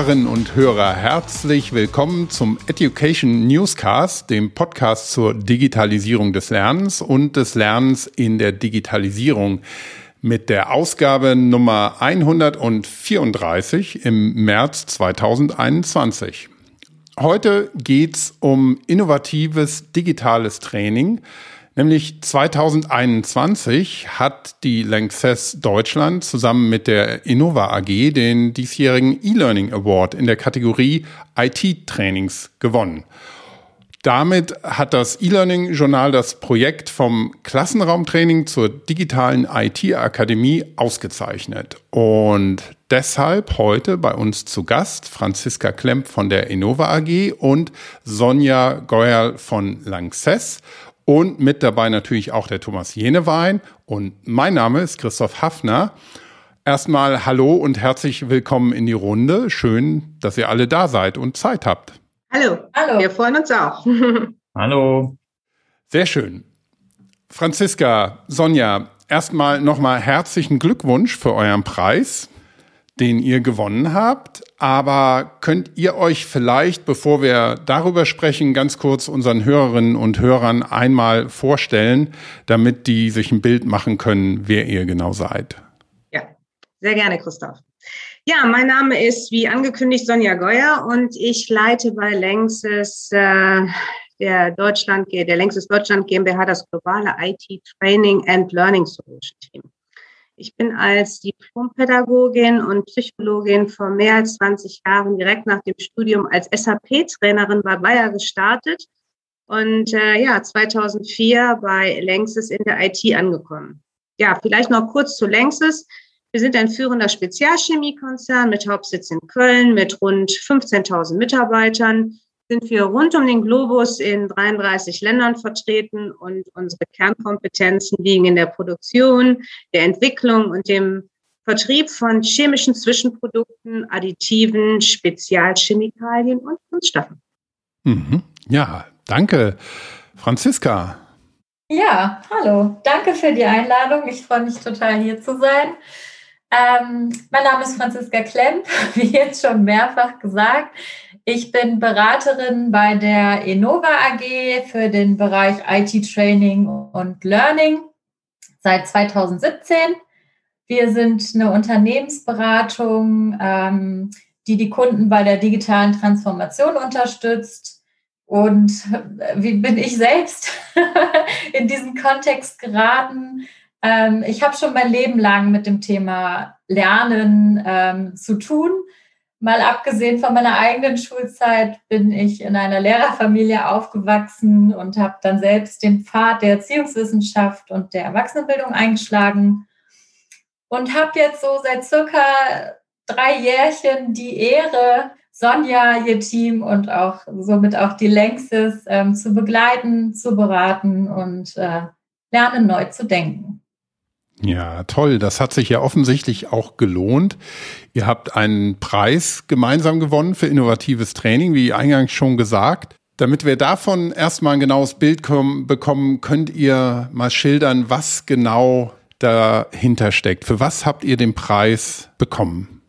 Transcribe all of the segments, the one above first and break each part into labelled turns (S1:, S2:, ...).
S1: Hörerinnen und Hörer, herzlich willkommen zum Education Newscast, dem Podcast zur Digitalisierung des Lernens und des Lernens in der Digitalisierung mit der Ausgabe Nummer 134 im März 2021. Heute geht's um innovatives digitales Training Nämlich 2021 hat die Lanxess Deutschland zusammen mit der Innova AG den diesjährigen E-Learning Award in der Kategorie IT-Trainings gewonnen. Damit hat das E-Learning-Journal das Projekt vom Klassenraumtraining zur digitalen IT-Akademie ausgezeichnet. Und deshalb heute bei uns zu Gast Franziska Klemp von der Innova AG und Sonja Geuerl von Lanxess. Und mit dabei natürlich auch der Thomas Jenewein. Und mein Name ist Christoph Hafner. Erstmal hallo und herzlich willkommen in die Runde. Schön, dass ihr alle da seid und Zeit habt.
S2: Hallo, hallo. Wir freuen uns auch.
S1: hallo. Sehr schön. Franziska, Sonja, erstmal nochmal herzlichen Glückwunsch für euren Preis den ihr gewonnen habt. Aber könnt ihr euch vielleicht, bevor wir darüber sprechen, ganz kurz unseren Hörerinnen und Hörern einmal vorstellen, damit die sich ein Bild machen können, wer ihr genau seid?
S2: Ja, sehr gerne, Christoph. Ja, mein Name ist, wie angekündigt, Sonja Geuer und ich leite bei Längstes äh, der Deutschland, der Längstes Deutschland GmbH das globale IT Training and Learning Solution Team. Ich bin als Diplompädagogin und Psychologin vor mehr als 20 Jahren direkt nach dem Studium als SAP-Trainerin bei Bayer gestartet und äh, ja, 2004 bei Längsys in der IT angekommen. Ja, vielleicht noch kurz zu Längsys. Wir sind ein führender Spezialchemiekonzern mit Hauptsitz in Köln mit rund 15.000 Mitarbeitern sind wir rund um den Globus in 33 Ländern vertreten und unsere Kernkompetenzen liegen in der Produktion, der Entwicklung und dem Vertrieb von chemischen Zwischenprodukten, Additiven, Spezialchemikalien und Kunststoffen.
S1: Mhm. Ja, danke. Franziska.
S3: Ja, hallo. Danke für die Einladung. Ich freue mich total hier zu sein. Ähm, mein Name ist Franziska Klemp, wie jetzt schon mehrfach gesagt. Ich bin Beraterin bei der Enova AG für den Bereich IT Training und Learning seit 2017. Wir sind eine Unternehmensberatung, ähm, die die Kunden bei der digitalen Transformation unterstützt. Und wie bin ich selbst in diesen Kontext geraten? Ähm, ich habe schon mein Leben lang mit dem Thema Lernen ähm, zu tun Mal abgesehen von meiner eigenen Schulzeit bin ich in einer Lehrerfamilie aufgewachsen und habe dann selbst den Pfad der Erziehungswissenschaft und der Erwachsenenbildung eingeschlagen und habe jetzt so seit circa drei Jährchen die Ehre, Sonja, ihr Team und auch somit auch die Längstes ähm, zu begleiten, zu beraten und äh, lernen neu zu denken.
S1: Ja, toll. Das hat sich ja offensichtlich auch gelohnt. Ihr habt einen Preis gemeinsam gewonnen für innovatives Training, wie eingangs schon gesagt. Damit wir davon erstmal ein genaues Bild kommen, bekommen, könnt ihr mal schildern, was genau dahinter steckt. Für was habt ihr den Preis bekommen?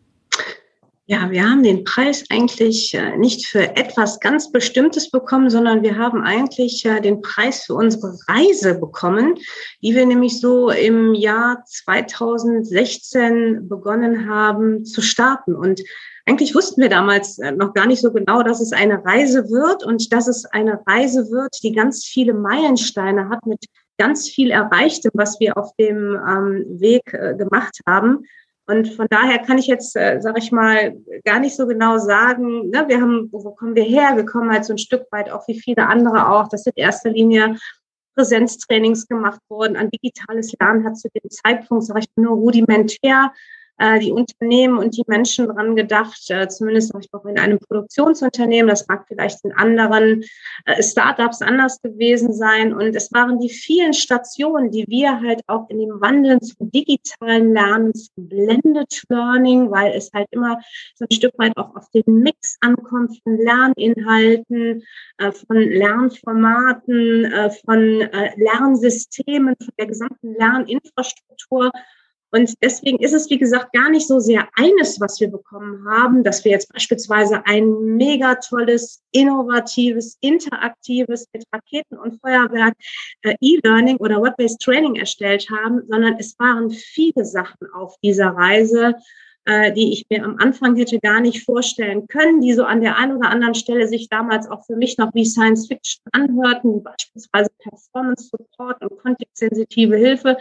S2: Ja, wir haben den Preis eigentlich äh, nicht für etwas ganz Bestimmtes bekommen, sondern wir haben eigentlich äh, den Preis für unsere Reise bekommen, die wir nämlich so im Jahr 2016 begonnen haben zu starten. Und eigentlich wussten wir damals äh, noch gar nicht so genau, dass es eine Reise wird und dass es eine Reise wird, die ganz viele Meilensteine hat mit ganz viel Erreichtem, was wir auf dem ähm, Weg gemacht haben. Und von daher kann ich jetzt, äh, sage ich mal, gar nicht so genau sagen, ne, wir haben, wo kommen wir her? Wir kommen halt so ein Stück weit auch wie viele andere auch. Das sind in erster Linie Präsenztrainings gemacht worden. An digitales Lernen hat zu dem Zeitpunkt, sage ich nur rudimentär die Unternehmen und die Menschen dran gedacht, äh, zumindest auch in einem Produktionsunternehmen. Das mag vielleicht in anderen äh, Startups anders gewesen sein. Und es waren die vielen Stationen, die wir halt auch in dem Wandel zum digitalen Lernen, zum Blended Learning, weil es halt immer so ein Stück weit auch auf den Mix ankommt von Lerninhalten, äh, von Lernformaten, äh, von äh, Lernsystemen, von der gesamten Lerninfrastruktur Und deswegen ist es, wie gesagt, gar nicht so sehr eines, was wir bekommen haben, dass wir jetzt beispielsweise ein mega tolles, innovatives, interaktives mit Raketen und Feuerwerk äh, E-Learning oder Web-Based Training erstellt haben, sondern es waren viele Sachen auf dieser Reise, äh, die ich mir am Anfang hätte gar nicht vorstellen können, die so an der einen oder anderen Stelle sich damals auch für mich noch wie Science Fiction anhörten, beispielsweise Performance Support und kontextsensitive Hilfe.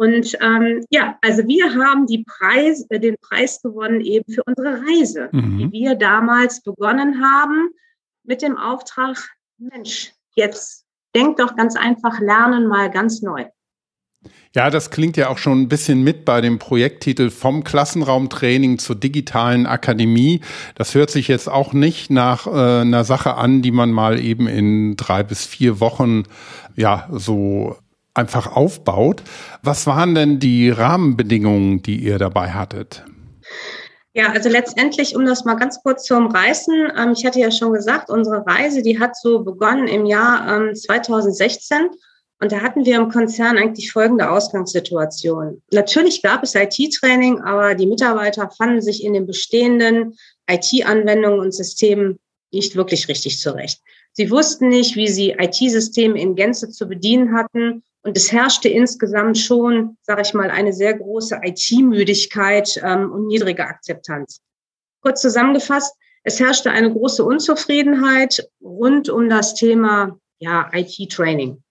S2: Und ähm, ja, also wir haben Preis, äh, den Preis gewonnen eben für unsere Reise, mhm. die wir damals begonnen haben mit dem Auftrag, Mensch, jetzt denk doch ganz einfach lernen mal ganz neu.
S1: Ja, das klingt ja auch schon ein bisschen mit bei dem Projekttitel vom Klassenraumtraining zur digitalen Akademie. Das hört sich jetzt auch nicht nach äh, einer Sache an, die man mal eben in drei bis vier Wochen ja so einfach aufbaut. Was waren denn die Rahmenbedingungen, die ihr dabei hattet?
S2: Ja, also letztendlich, um das mal ganz kurz zu umreißen, ähm, ich hatte ja schon gesagt, unsere Reise, die hat so begonnen im Jahr ähm, 2016. Und da hatten wir im Konzern eigentlich folgende Ausgangssituation. Natürlich gab es IT-Training, aber die Mitarbeiter fanden sich in den bestehenden IT-Anwendungen und Systemen nicht wirklich richtig zurecht. Sie wussten nicht, wie sie IT-Systeme in Gänze zu bedienen hatten und es herrschte insgesamt schon, sage ich mal, eine sehr große IT-Müdigkeit ähm, und niedrige Akzeptanz. Kurz zusammengefasst, es herrschte eine große Unzufriedenheit rund um das Thema ja, IT-Training.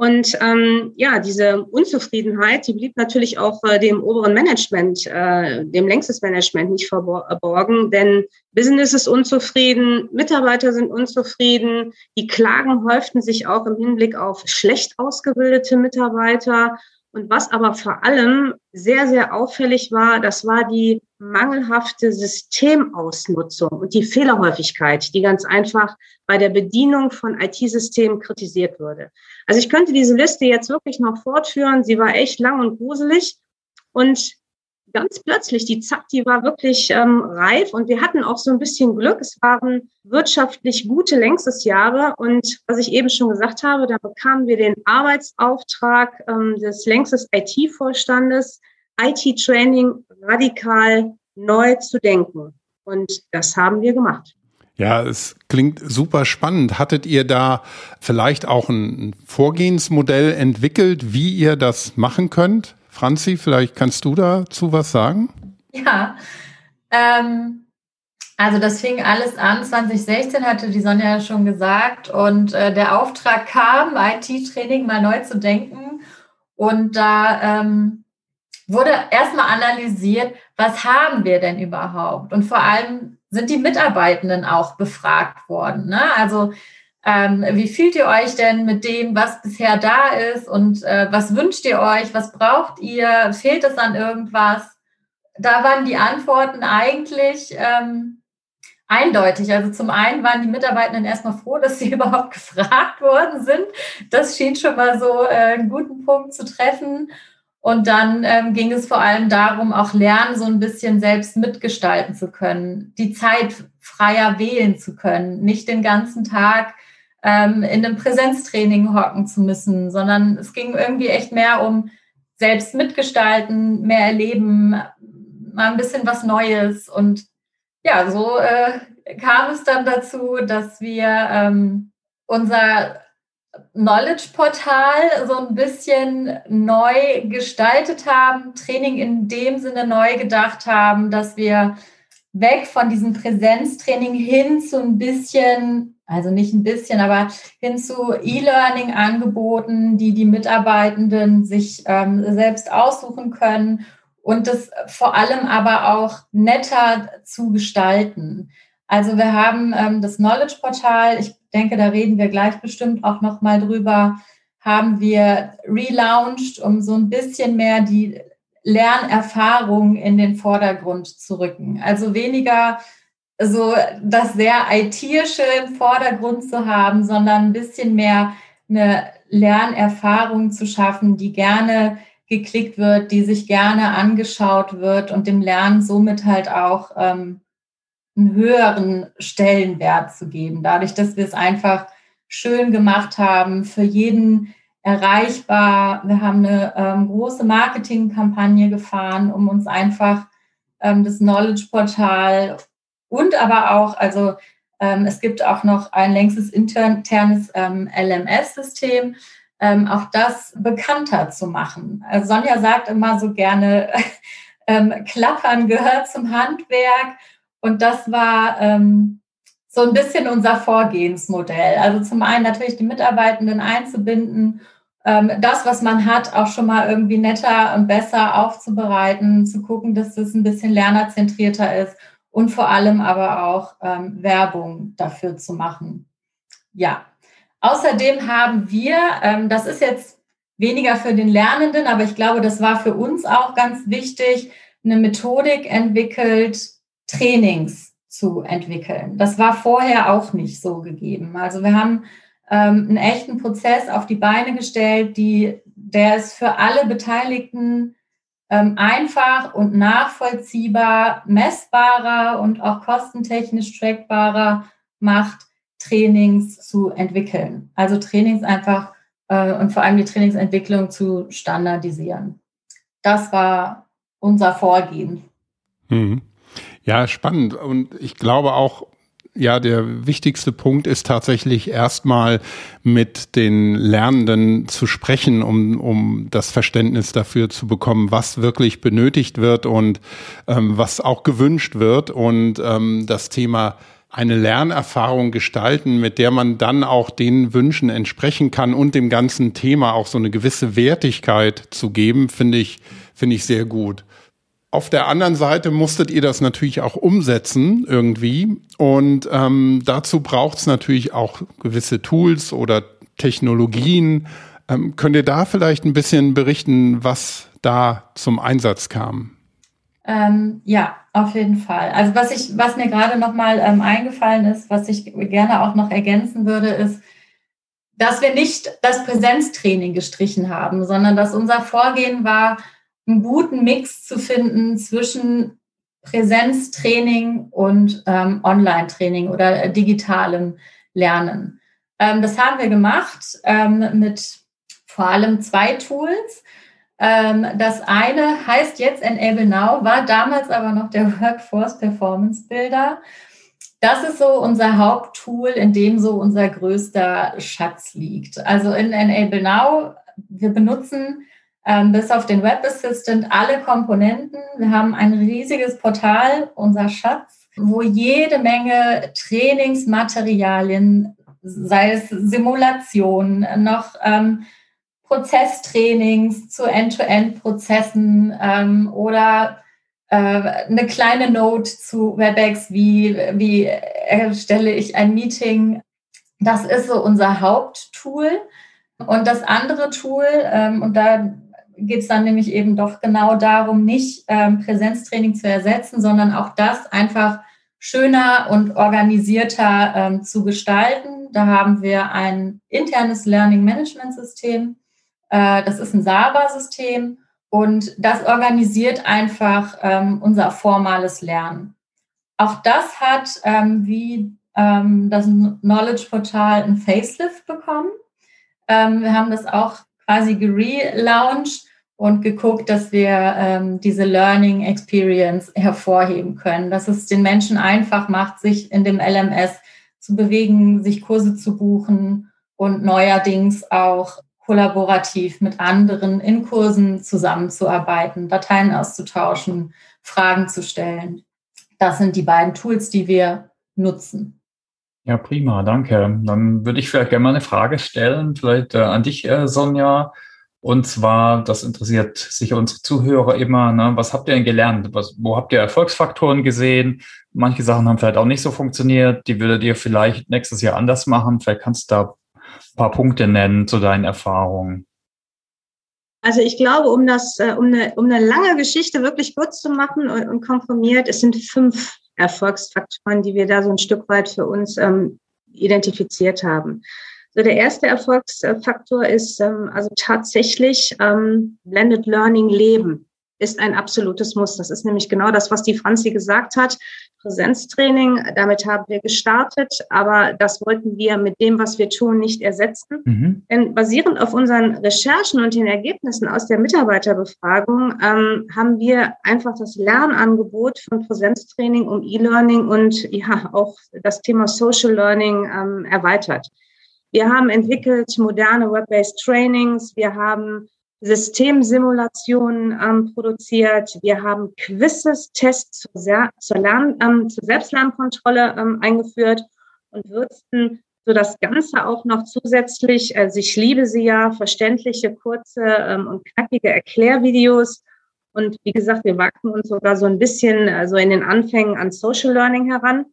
S2: Und ähm, ja, diese Unzufriedenheit, die blieb natürlich auch äh, dem oberen Management, äh, dem längstes Management nicht verborgen, denn Business ist unzufrieden, Mitarbeiter sind unzufrieden, die Klagen häuften sich auch im Hinblick auf schlecht ausgebildete Mitarbeiter. Und was aber vor allem sehr, sehr auffällig war, das war die mangelhafte Systemausnutzung und die Fehlerhäufigkeit, die ganz einfach bei der Bedienung von IT-Systemen kritisiert wurde. Also ich könnte diese Liste jetzt wirklich noch fortführen. Sie war echt lang und gruselig. Und ganz plötzlich, die Zack, die war wirklich ähm, reif und wir hatten auch so ein bisschen Glück. Es waren wirtschaftlich gute Längstes-Jahre und was ich eben schon gesagt habe, da bekamen wir den Arbeitsauftrag ähm, des Längstes IT-Vorstandes, IT-Training radikal neu zu denken. Und das haben wir gemacht.
S1: Ja, es klingt super spannend. Hattet ihr da vielleicht auch ein Vorgehensmodell entwickelt, wie ihr das machen könnt? Franzi, vielleicht kannst du dazu was sagen?
S3: Ja, ähm, also das fing alles an, 2016 hatte die Sonja ja schon gesagt und äh, der Auftrag kam, IT-Training mal neu zu denken und da ähm, wurde erstmal analysiert, was haben wir denn überhaupt und vor allem sind die Mitarbeitenden auch befragt worden. Ne? Also ähm, wie fühlt ihr euch denn mit dem, was bisher da ist und äh, was wünscht ihr euch, was braucht ihr, fehlt es an irgendwas? Da waren die Antworten eigentlich ähm, eindeutig. Also zum einen waren die Mitarbeitenden erstmal froh, dass sie überhaupt gefragt worden sind. Das schien schon mal so äh, einen guten Punkt zu treffen. Und dann ähm, ging es vor allem darum, auch Lernen so ein bisschen selbst mitgestalten zu können, die Zeit freier wählen zu können, nicht den ganzen Tag ähm, in einem Präsenztraining hocken zu müssen, sondern es ging irgendwie echt mehr um selbst mitgestalten, mehr erleben, mal ein bisschen was Neues. Und ja, so äh, kam es dann dazu, dass wir ähm, unser Knowledge-Portal so ein bisschen neu gestaltet haben, Training in dem Sinne neu gedacht haben, dass wir weg von diesem Präsenztraining hin zu ein bisschen also nicht ein bisschen, aber hin zu E-Learning-Angeboten, die die Mitarbeitenden sich ähm, selbst aussuchen können und das vor allem aber auch netter zu gestalten. Also wir haben ähm, das Knowledge-Portal, ich denke, da reden wir gleich bestimmt auch nochmal drüber, haben wir relaunched, um so ein bisschen mehr die Lernerfahrung in den Vordergrund zu rücken. Also weniger so das sehr ITische im Vordergrund zu haben, sondern ein bisschen mehr eine Lernerfahrung zu schaffen, die gerne geklickt wird, die sich gerne angeschaut wird und dem Lernen somit halt auch ähm, einen höheren Stellenwert zu geben. Dadurch, dass wir es einfach schön gemacht haben, für jeden erreichbar. Wir haben eine ähm, große Marketingkampagne gefahren, um uns einfach ähm, das Knowledge-Portal und aber auch, also ähm, es gibt auch noch ein längstes internes ähm, LMS-System, ähm, auch das bekannter zu machen. Also Sonja sagt immer so gerne, ähm, Klappern gehört zum Handwerk und das war ähm, so ein bisschen unser Vorgehensmodell. Also zum einen natürlich die Mitarbeitenden einzubinden, ähm, das, was man hat, auch schon mal irgendwie netter und besser aufzubereiten, zu gucken, dass das ein bisschen lernerzentrierter ist und vor allem aber auch ähm, Werbung dafür zu machen. Ja, außerdem haben wir, ähm, das ist jetzt weniger für den Lernenden, aber ich glaube, das war für uns auch ganz wichtig, eine Methodik entwickelt, Trainings zu entwickeln. Das war vorher auch nicht so gegeben. Also wir haben ähm, einen echten Prozess auf die Beine gestellt, die, der ist für alle Beteiligten ähm, einfach und nachvollziehbar, messbarer und auch kostentechnisch trackbarer macht, Trainings zu entwickeln. Also Trainings einfach äh, und vor allem die Trainingsentwicklung zu standardisieren. Das war unser Vorgehen.
S1: Mhm. Ja, spannend. Und ich glaube auch, ja, der wichtigste Punkt ist tatsächlich erstmal mit den Lernenden zu sprechen, um, um das Verständnis dafür zu bekommen, was wirklich benötigt wird und ähm, was auch gewünscht wird. Und ähm, das Thema eine Lernerfahrung gestalten, mit der man dann auch den Wünschen entsprechen kann und dem ganzen Thema auch so eine gewisse Wertigkeit zu geben, finde ich, finde ich sehr gut. Auf der anderen Seite musstet ihr das natürlich auch umsetzen irgendwie. Und ähm, dazu braucht es natürlich auch gewisse Tools oder Technologien. Ähm, könnt ihr da vielleicht ein bisschen berichten, was da zum Einsatz kam?
S3: Ähm, ja, auf jeden Fall. Also was ich, was mir gerade nochmal ähm, eingefallen ist, was ich gerne auch noch ergänzen würde, ist, dass wir nicht das Präsenztraining gestrichen haben, sondern dass unser Vorgehen war, einen guten Mix zu finden zwischen Präsenztraining und ähm, Online-Training oder digitalem Lernen. Ähm, das haben wir gemacht ähm, mit vor allem zwei Tools. Ähm, das eine heißt jetzt Enable Now, war damals aber noch der Workforce Performance Builder. Das ist so unser Haupttool, in dem so unser größter Schatz liegt. Also in Enable Now, wir benutzen bis auf den Web Assistant alle Komponenten. Wir haben ein riesiges Portal, unser Schatz, wo jede Menge Trainingsmaterialien, sei es Simulationen, noch ähm, Prozesstrainings zu End-to-End-Prozessen ähm, oder äh, eine kleine Note zu WebEx, wie, wie erstelle ich ein Meeting. Das ist so unser Haupttool. Und das andere Tool, ähm, und da geht es dann nämlich eben doch genau darum, nicht ähm, Präsenztraining zu ersetzen, sondern auch das einfach schöner und organisierter ähm, zu gestalten. Da haben wir ein internes Learning Management System. Äh, das ist ein SABA-System und das organisiert einfach ähm, unser formales Lernen. Auch das hat ähm, wie ähm, das Knowledge Portal ein Facelift bekommen. Ähm, wir haben das auch quasi gelauncht und geguckt, dass wir ähm, diese Learning Experience hervorheben können, dass es den Menschen einfach macht, sich in dem LMS zu bewegen, sich Kurse zu buchen und neuerdings auch kollaborativ mit anderen in Kursen zusammenzuarbeiten, Dateien auszutauschen, Fragen zu stellen. Das sind die beiden Tools, die wir nutzen.
S4: Ja, prima, danke. Dann würde ich vielleicht gerne mal eine Frage stellen, vielleicht äh, an dich, äh, Sonja. Und zwar, das interessiert sicher unsere Zuhörer immer, ne? was habt ihr denn gelernt? Was, wo habt ihr Erfolgsfaktoren gesehen? Manche Sachen haben vielleicht auch nicht so funktioniert. Die würdet ihr vielleicht nächstes Jahr anders machen. Vielleicht kannst du da ein paar Punkte nennen zu deinen Erfahrungen.
S2: Also ich glaube, um das, äh, um eine, um eine lange Geschichte wirklich kurz zu machen und, und komprimiert, es sind fünf Erfolgsfaktoren, die wir da so ein Stück weit für uns ähm, identifiziert haben. So der erste Erfolgsfaktor ist ähm, also tatsächlich ähm, Blended Learning leben ist ein absolutes Muss. Das ist nämlich genau das, was die Franzi gesagt hat. Präsenztraining. Damit haben wir gestartet, aber das wollten wir mit dem, was wir tun, nicht ersetzen. Mhm. Denn basierend auf unseren Recherchen und den Ergebnissen aus der Mitarbeiterbefragung ähm, haben wir einfach das Lernangebot von Präsenztraining um E-Learning und ja auch das Thema Social Learning ähm, erweitert. Wir haben entwickelt moderne Web-based Trainings. Wir haben Systemsimulationen ähm, produziert. Wir haben Quizzes, Tests zur, zur, Lern, ähm, zur Selbstlernkontrolle ähm, eingeführt und würzten so das Ganze auch noch zusätzlich, also ich liebe sie ja, verständliche, kurze ähm, und knackige Erklärvideos. Und wie gesagt, wir wagten uns sogar so ein bisschen also in den Anfängen an Social Learning heran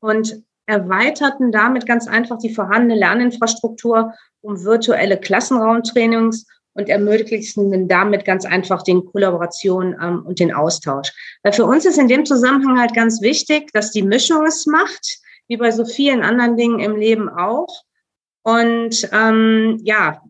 S2: und erweiterten damit ganz einfach die vorhandene Lerninfrastruktur um virtuelle Klassenraumtrainings und ermöglichen damit ganz einfach den Kollaboration ähm, und den Austausch. Weil für uns ist in dem Zusammenhang halt ganz wichtig, dass die Mischung es macht, wie bei so vielen anderen Dingen im Leben auch. Und ähm, ja,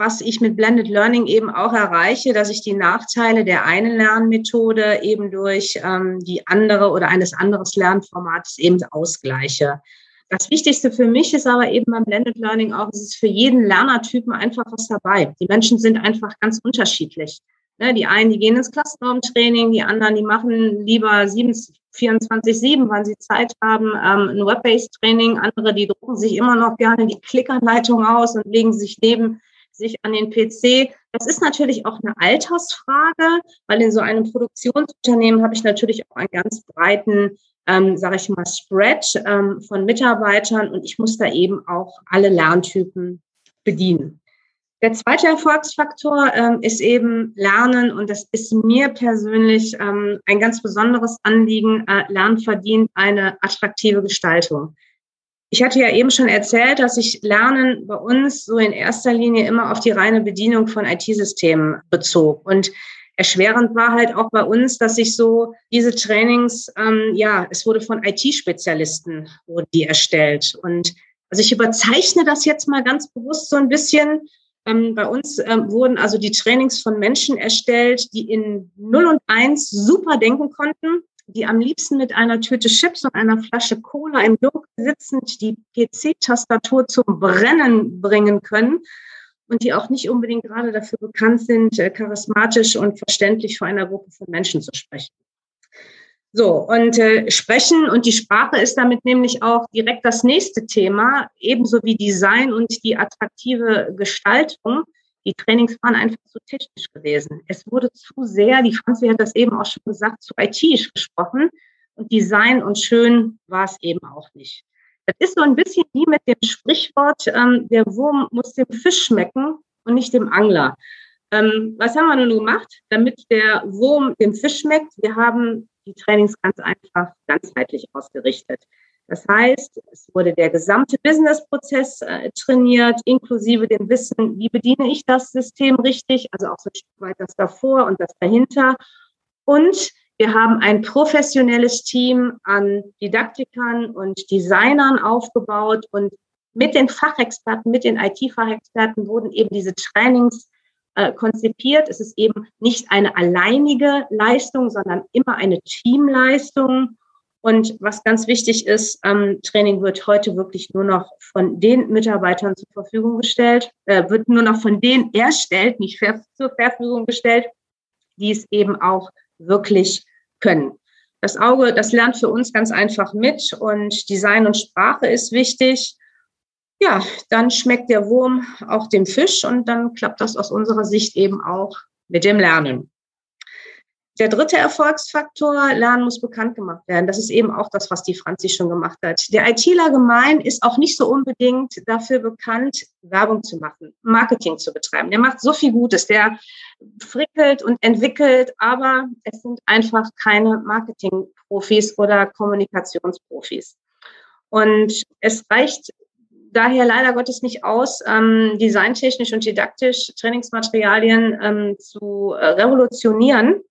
S2: was ich mit Blended Learning eben auch erreiche, dass ich die Nachteile der einen Lernmethode eben durch ähm, die andere oder eines anderes Lernformats eben ausgleiche. Das Wichtigste für mich ist aber eben beim Blended Learning auch, es ist für jeden Lernertypen einfach was dabei. Die Menschen sind einfach ganz unterschiedlich. Ne, die einen, die gehen ins Klassenraumtraining, die anderen, die machen lieber 24-7, wann sie Zeit haben, ähm, ein Web-based Training. Andere, die drucken sich immer noch gerne die Klickanleitung aus und legen sich neben sich an den PC. Das ist natürlich auch eine Altersfrage, weil in so einem Produktionsunternehmen habe ich natürlich auch einen ganz breiten ähm, sage ich mal, Spread ähm, von Mitarbeitern und ich muss da eben auch alle Lerntypen bedienen. Der zweite Erfolgsfaktor ähm, ist eben Lernen und das ist mir persönlich ähm, ein ganz besonderes Anliegen. Äh, Lernen verdient eine attraktive Gestaltung. Ich hatte ja eben schon erzählt, dass sich Lernen bei uns so in erster Linie immer auf die reine Bedienung von IT-Systemen bezog. Und Erschwerend war halt auch bei uns, dass sich so diese Trainings, ähm, ja, es wurde von IT-Spezialisten wurden die erstellt. Und also ich überzeichne das jetzt mal ganz bewusst so ein bisschen. Ähm, bei uns ähm, wurden also die Trainings von Menschen erstellt, die in 0 und 1 super denken konnten, die am liebsten mit einer Tüte Chips und einer Flasche Cola im Dunkeln sitzend die PC-Tastatur zum Brennen bringen können und die auch nicht unbedingt gerade dafür bekannt sind, äh, charismatisch und verständlich vor einer Gruppe von Menschen zu sprechen. So, und äh, Sprechen und die Sprache ist damit nämlich auch direkt das nächste Thema, ebenso wie Design und die attraktive Gestaltung. Die Trainings waren einfach zu technisch gewesen. Es wurde zu sehr, die Franzi hat das eben auch schon gesagt, zu IT gesprochen. Und Design und schön war es eben auch nicht. Das ist so ein bisschen wie mit dem Sprichwort, ähm, der Wurm muss dem Fisch schmecken und nicht dem Angler. Ähm, was haben wir nun gemacht, damit der Wurm dem Fisch schmeckt? Wir haben die Trainings ganz einfach ganzheitlich ausgerichtet. Das heißt, es wurde der gesamte Businessprozess äh, trainiert, inklusive dem Wissen, wie bediene ich das System richtig, also auch so ein Stück weit das davor und das dahinter. Und wir haben ein professionelles Team an Didaktikern und Designern aufgebaut und mit den Fachexperten, mit den IT-Fachexperten wurden eben diese Trainings äh, konzipiert. Es ist eben nicht eine alleinige Leistung, sondern immer eine Teamleistung. Und was ganz wichtig ist, ähm, Training wird heute wirklich nur noch von den Mitarbeitern zur Verfügung gestellt, äh, wird nur noch von denen erstellt, nicht zur Verfügung gestellt, die es eben auch wirklich können. Das Auge, das lernt für uns ganz einfach mit und Design und Sprache ist wichtig. Ja, dann schmeckt der Wurm auch dem Fisch und dann klappt das aus unserer Sicht eben auch mit dem Lernen. Der dritte Erfolgsfaktor, Lernen muss bekannt gemacht werden. Das ist eben auch das, was die Franzi schon gemacht hat. Der ITler gemein ist auch nicht so unbedingt dafür bekannt, Werbung zu machen, Marketing zu betreiben. Der macht so viel Gutes, der frickelt und entwickelt, aber es sind einfach keine Marketingprofis oder Kommunikationsprofis. Und es reicht daher leider Gottes nicht aus, ähm, designtechnisch und didaktisch Trainingsmaterialien ähm, zu äh, revolutionieren,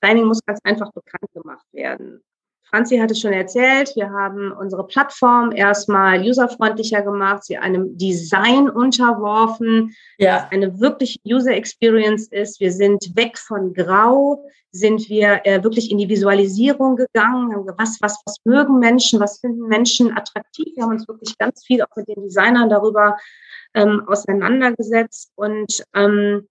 S2: Training muss ganz einfach bekannt gemacht werden. Franzi hat es schon erzählt, wir haben unsere Plattform erstmal userfreundlicher gemacht, sie einem Design unterworfen, ja. das eine wirkliche User Experience ist. Wir sind weg von Grau, sind wir äh, wirklich in die Visualisierung gegangen, haben was, was, was mögen Menschen, was finden Menschen attraktiv. Wir haben uns wirklich ganz viel auch mit den Designern darüber ähm, auseinandergesetzt und ähm,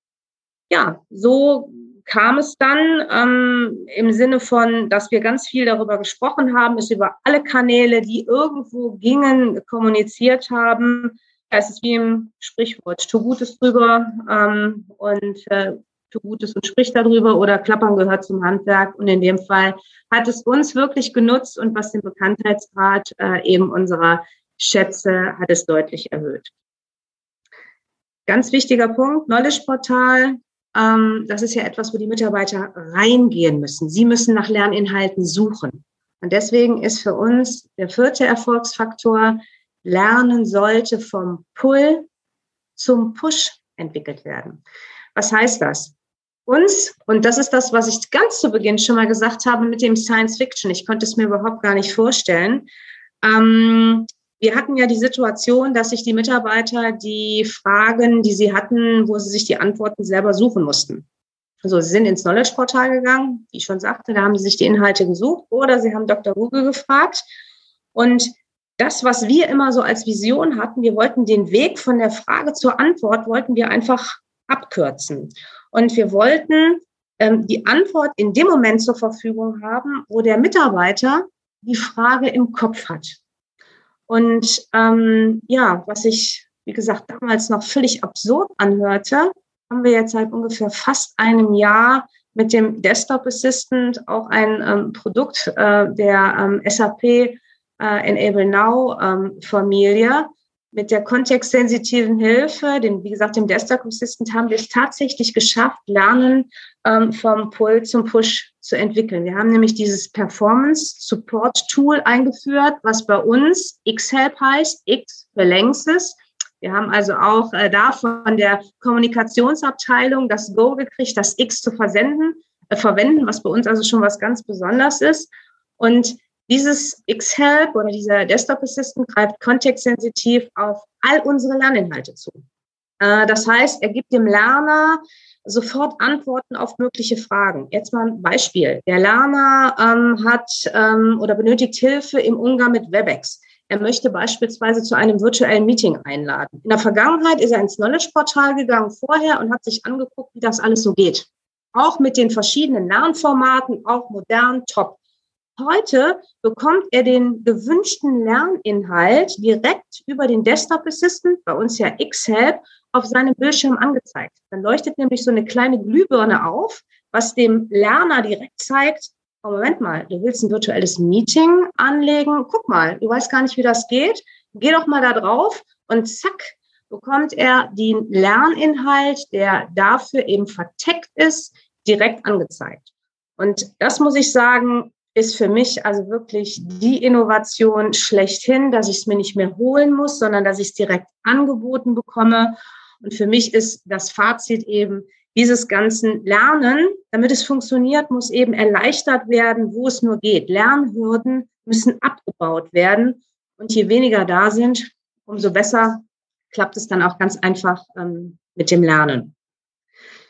S2: ja, so kam es dann ähm, im Sinne von, dass wir ganz viel darüber gesprochen haben, es über alle Kanäle, die irgendwo gingen, kommuniziert haben. Es ist wie im Sprichwort, tu Gutes drüber ähm, und äh, tu Gutes und sprich darüber oder Klappern gehört zum Handwerk. Und in dem Fall hat es uns wirklich genutzt und was den Bekanntheitsgrad äh, eben unserer Schätze hat es deutlich erhöht. Ganz wichtiger Punkt, Knowledge Portal ähm, das ist ja etwas, wo die Mitarbeiter reingehen müssen. Sie müssen nach Lerninhalten suchen. Und deswegen ist für uns der vierte Erfolgsfaktor, Lernen sollte vom Pull zum Push entwickelt werden. Was heißt das? Uns, und das ist das, was ich ganz zu Beginn schon mal gesagt habe mit dem Science Fiction, ich konnte es mir überhaupt gar nicht vorstellen, ähm, wir hatten ja die Situation, dass sich die Mitarbeiter die Fragen, die sie hatten, wo sie sich die Antworten selber suchen mussten. Also sie sind ins Knowledge-Portal gegangen, wie ich schon sagte, da haben sie sich die Inhalte gesucht oder sie haben Dr. Google gefragt. Und das, was wir immer so als Vision hatten, wir wollten den Weg von der Frage zur Antwort, wollten wir einfach abkürzen. Und wir wollten ähm, die Antwort in dem Moment zur Verfügung haben, wo der Mitarbeiter die Frage im Kopf hat. Und ähm, ja, was ich, wie gesagt, damals noch völlig absurd anhörte, haben wir jetzt seit ungefähr fast einem Jahr mit dem Desktop Assistant auch ein ähm, Produkt äh, der ähm, SAP äh, Enable Now ähm, Familie, mit der kontextsensitiven Hilfe, dem, wie gesagt, dem Desktop Assistant, haben wir es tatsächlich geschafft, Lernen ähm, vom Pull zum Push zu entwickeln. Wir haben nämlich dieses Performance Support Tool eingeführt, was bei uns X-Help heißt, X für Längstes. Wir haben also auch äh, da von der Kommunikationsabteilung das Go gekriegt, das X zu versenden, äh, verwenden, was bei uns also schon was ganz Besonderes ist. Und dieses X-Help oder dieser Desktop Assistant greift kontextsensitiv auf all unsere Lerninhalte zu. Äh, das heißt, er gibt dem Lerner sofort Antworten auf mögliche Fragen. Jetzt mal ein Beispiel. Der Lerner ähm, hat ähm, oder benötigt Hilfe im Umgang mit WebEx. Er möchte beispielsweise zu einem virtuellen Meeting einladen. In der Vergangenheit ist er ins Knowledge-Portal gegangen vorher und hat sich angeguckt, wie das alles so geht. Auch mit den verschiedenen Lernformaten, auch modern, top. Heute bekommt er den gewünschten Lerninhalt direkt über den Desktop Assistant, bei uns ja X-Help, auf seinem Bildschirm angezeigt. Dann leuchtet nämlich so eine kleine Glühbirne auf, was dem Lerner direkt zeigt, oh, Moment mal, du willst ein virtuelles Meeting anlegen. Guck mal, du weißt gar nicht, wie das geht. Geh doch mal da drauf und zack, bekommt er den Lerninhalt, der dafür eben verteckt ist, direkt angezeigt. Und das muss ich sagen, ist für mich also wirklich die Innovation schlechthin, dass ich es mir nicht mehr holen muss, sondern dass ich es direkt angeboten bekomme. Und für mich ist das Fazit eben, dieses ganzen Lernen, damit es funktioniert, muss eben erleichtert werden, wo es nur geht. Lernhürden müssen abgebaut werden. Und je weniger da sind, umso besser klappt es dann auch ganz einfach ähm, mit dem Lernen.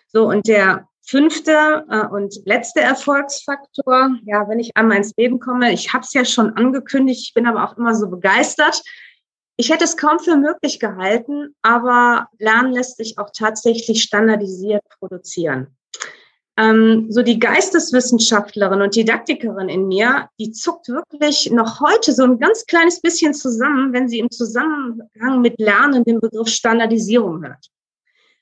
S2: So, und der fünfte äh, und letzte Erfolgsfaktor, ja, wenn ich einmal ins Leben komme, ich habe es ja schon angekündigt, ich bin aber auch immer so begeistert. Ich hätte es kaum für möglich gehalten, aber Lernen lässt sich auch tatsächlich standardisiert produzieren. Ähm, so die Geisteswissenschaftlerin und Didaktikerin in mir, die zuckt wirklich noch heute so ein ganz kleines bisschen zusammen, wenn sie im Zusammenhang mit Lernen den Begriff Standardisierung hört.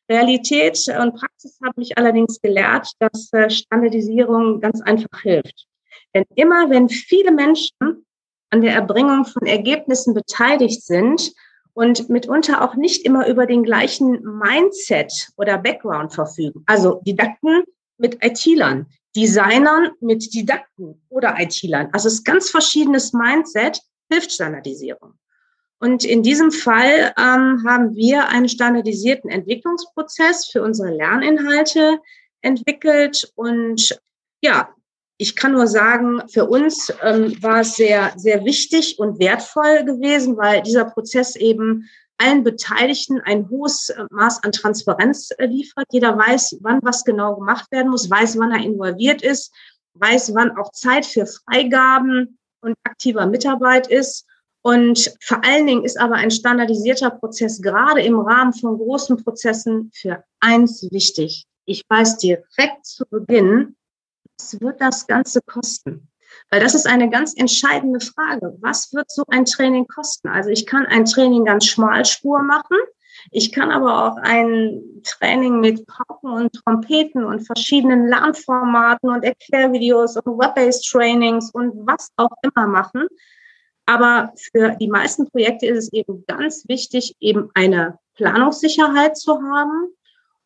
S2: Realität und Praxis hat mich allerdings gelehrt, dass äh, Standardisierung ganz einfach hilft. Denn immer wenn viele Menschen an der Erbringung von Ergebnissen beteiligt sind und mitunter auch nicht immer über den gleichen Mindset oder Background verfügen, also Didakten mit IT-Lern, Designern mit Didakten oder IT-Lern, also es ist ganz verschiedenes Mindset, hilft Standardisierung. Und in diesem Fall ähm, haben wir einen standardisierten Entwicklungsprozess für unsere Lerninhalte entwickelt. Und ja, ich kann nur sagen, für uns ähm, war es sehr, sehr wichtig und wertvoll gewesen, weil dieser Prozess eben allen Beteiligten ein hohes äh, Maß an Transparenz äh, liefert. Jeder weiß, wann was genau gemacht werden muss, weiß, wann er involviert ist, weiß, wann auch Zeit für Freigaben und aktiver Mitarbeit ist. Und vor allen Dingen ist aber ein standardisierter Prozess gerade im Rahmen von großen Prozessen für eins wichtig. Ich weiß direkt zu Beginn, was wird das Ganze kosten? Weil das ist eine ganz entscheidende Frage. Was wird so ein Training kosten? Also ich kann ein Training ganz Schmalspur machen. Ich kann aber auch ein Training mit Pauken und Trompeten und verschiedenen Lernformaten und Erklärvideos und Web-based Trainings und was auch immer machen. Aber für die meisten Projekte ist es eben ganz wichtig, eben eine Planungssicherheit zu haben